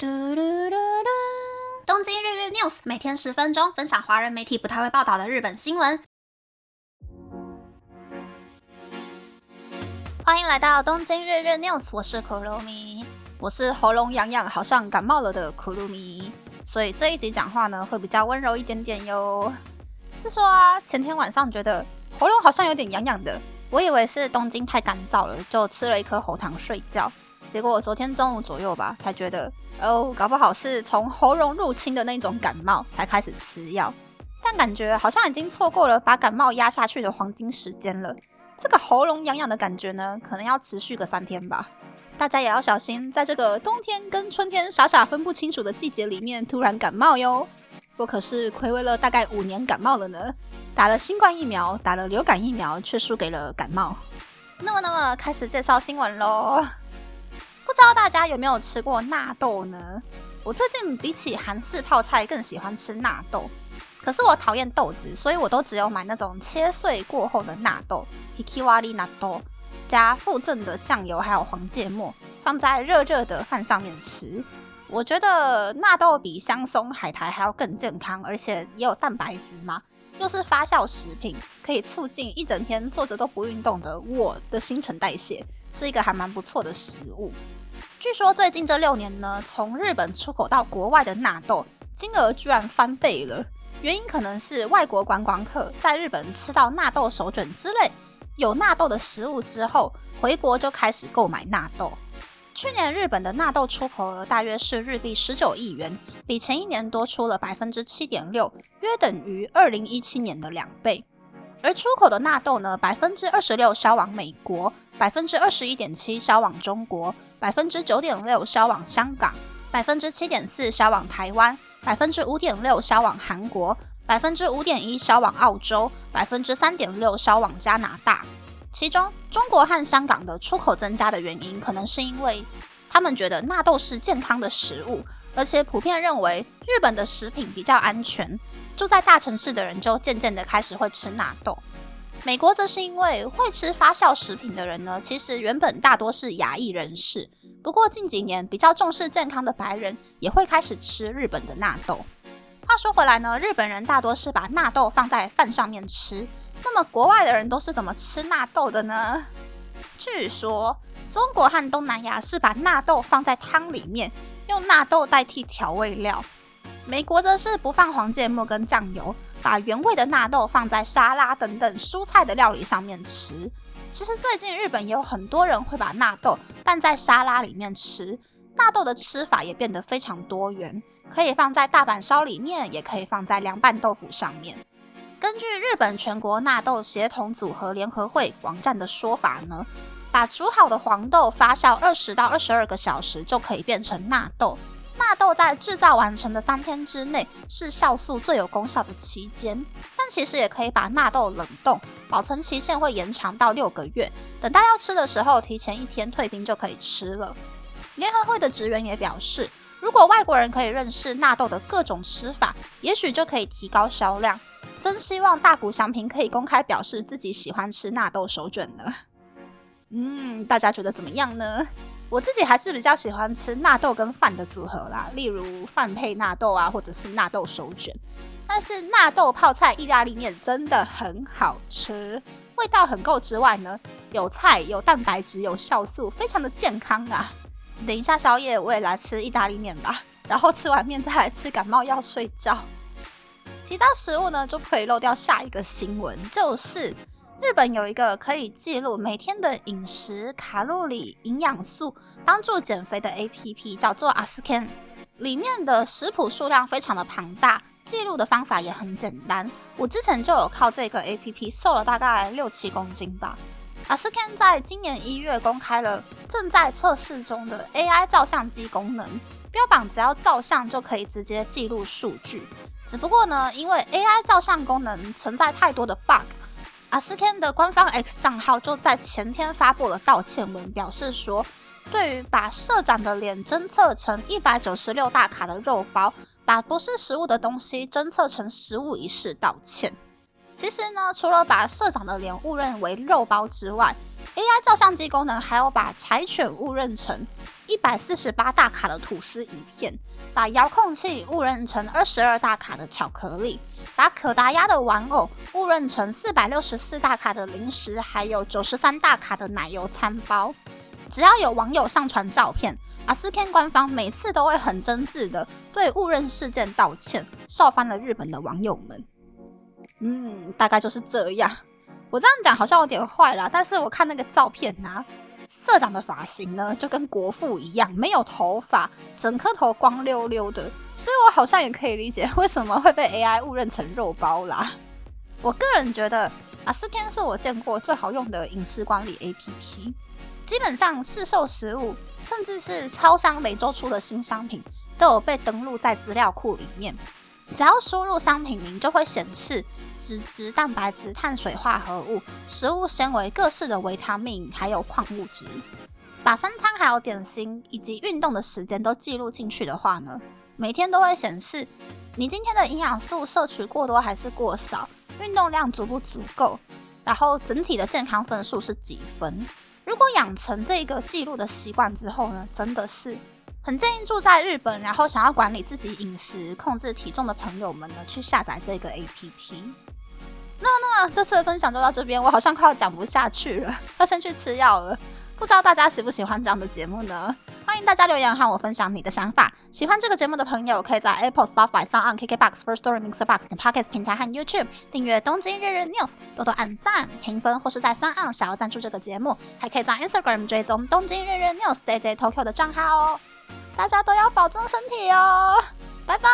嘟嘟嘟嘟！东京日日 news 每天十分钟，分享华人媒体不太会报道的日本新闻。欢迎来到东京日日 news，我是可露米，我是喉咙痒痒，好像感冒了的可露米，所以这一集讲话呢会比较温柔一点点哟。是说啊，前天晚上觉得喉咙好像有点痒痒的，我以为是东京太干燥了，就吃了一颗喉糖睡觉。结果昨天中午左右吧，才觉得哦，搞不好是从喉咙入侵的那种感冒，才开始吃药。但感觉好像已经错过了把感冒压下去的黄金时间了。这个喉咙痒痒的感觉呢，可能要持续个三天吧。大家也要小心，在这个冬天跟春天傻傻分不清楚的季节里面突然感冒哟。我可是亏了大概五年感冒了呢，打了新冠疫苗，打了流感疫苗，却输给了感冒。那么，那么开始介绍新闻喽。不知道大家有没有吃过纳豆呢？我最近比起韩式泡菜更喜欢吃纳豆，可是我讨厌豆子，所以我都只有买那种切碎过后的纳豆 （hikiwari 纳豆），加附赠的酱油还有黄芥末，放在热热的饭上面吃。我觉得纳豆比香松、海苔还要更健康，而且也有蛋白质嘛，又是发酵食品，可以促进一整天坐着都不运动的我的新陈代谢，是一个还蛮不错的食物。据说最近这六年呢，从日本出口到国外的纳豆金额居然翻倍了。原因可能是外国观光客在日本吃到纳豆手卷之类有纳豆的食物之后，回国就开始购买纳豆。去年日本的纳豆出口额大约是日币十九亿元，比前一年多出了百分之七点六，约等于二零一七年的两倍。而出口的纳豆呢，百分之二十六销往美国，百分之二十一点七销往中国。百分之九点六销往香港，百分之七点四销往台湾，百分之五点六销往韩国，百分之五点一销往澳洲，百分之三点六销往加拿大。其中，中国和香港的出口增加的原因，可能是因为他们觉得纳豆是健康的食物，而且普遍认为日本的食品比较安全。住在大城市的人就渐渐的开始会吃纳豆。美国则是因为会吃发酵食品的人呢，其实原本大多是亚裔人士。不过近几年比较重视健康的白人也会开始吃日本的纳豆。话说回来呢，日本人大多是把纳豆放在饭上面吃。那么国外的人都是怎么吃纳豆的呢？据说中国和东南亚是把纳豆放在汤里面，用纳豆代替调味料。美国则是不放黄芥末跟酱油。把原味的纳豆放在沙拉等等蔬菜的料理上面吃。其实最近日本也有很多人会把纳豆拌在沙拉里面吃。纳豆的吃法也变得非常多元，可以放在大阪烧里面，也可以放在凉拌豆腐上面。根据日本全国纳豆协同组合联合会网站的说法呢，把煮好的黄豆发酵二十到二十二个小时就可以变成纳豆。纳豆在制造完成的三天之内是酵素最有功效的期间，但其实也可以把纳豆冷冻，保存期限会延长到六个月。等到要吃的时候，提前一天退冰就可以吃了。联合会的职员也表示，如果外国人可以认识纳豆的各种吃法，也许就可以提高销量。真希望大谷祥平可以公开表示自己喜欢吃纳豆手卷呢。嗯，大家觉得怎么样呢？我自己还是比较喜欢吃纳豆跟饭的组合啦，例如饭配纳豆啊，或者是纳豆手卷。但是纳豆泡菜意大利面真的很好吃，味道很够之外呢，有菜有蛋白质有酵素，非常的健康啊。等一下宵夜我也来吃意大利面吧，然后吃完面再来吃感冒药睡觉。提到食物呢，就可以漏掉下一个新闻，就是。日本有一个可以记录每天的饮食卡路里、营养素，帮助减肥的 APP，叫做 Asken。里面的食谱数量非常的庞大，记录的方法也很简单。我之前就有靠这个 APP 瘦了大概六七公斤吧。Asken 在今年一月公开了正在测试中的 AI 照相机功能，标榜只要照相就可以直接记录数据。只不过呢，因为 AI 照相功能存在太多的 bug。阿斯 Ken 的官方 X 账号就在前天发布了道歉文，表示说，对于把社长的脸侦测成一百九十六大卡的肉包，把不是食物的东西侦测成食物一事道歉。其实呢，除了把社长的脸误认为肉包之外，AI 照相机功能还有把柴犬误认成一百四十八大卡的吐司一片，把遥控器误认成二十二大卡的巧克力，把可达鸭的玩偶误认成四百六十四大卡的零食，还有九十三大卡的奶油餐包。只要有网友上传照片，阿斯 Ken 官方每次都会很真挚的对误认事件道歉，笑翻了日本的网友们。嗯，大概就是这样。我这样讲好像有点坏啦，但是我看那个照片呐，社长的发型呢就跟国父一样，没有头发，整颗头光溜溜的，所以我好像也可以理解为什么会被 AI 误认成肉包啦。我个人觉得阿斯天是我见过最好用的饮食管理 APP，基本上市售食物，甚至是超商每周出的新商品，都有被登录在资料库里面，只要输入商品名就会显示。脂质、蛋白质、碳水化合物、食物纤维、各式的维他命，还有矿物质，把三餐还有点心以及运动的时间都记录进去的话呢，每天都会显示你今天的营养素摄取过多还是过少，运动量足不足够，然后整体的健康分数是几分。如果养成这个记录的习惯之后呢，真的是很建议住在日本，然后想要管理自己饮食、控制体重的朋友们呢，去下载这个 APP。那那这次的分享就到这边，我好像快要讲不下去了，要先去吃药了。不知道大家喜不喜欢这样的节目呢？欢迎大家留言和我分享你的想法。喜欢这个节目的朋友，可以在 Apple、Spotify、s o n、KKBox、First Story、Mixer Box 等 Podcast 平台和 YouTube 订阅《东京日日 News》，多多按赞、评分，或是在 s o n 想要赞助这个节目，还可以在 Instagram 追踪《东京日日 News》Day Day Tokyo 的账号哦。大家都要保重身体哦，拜拜。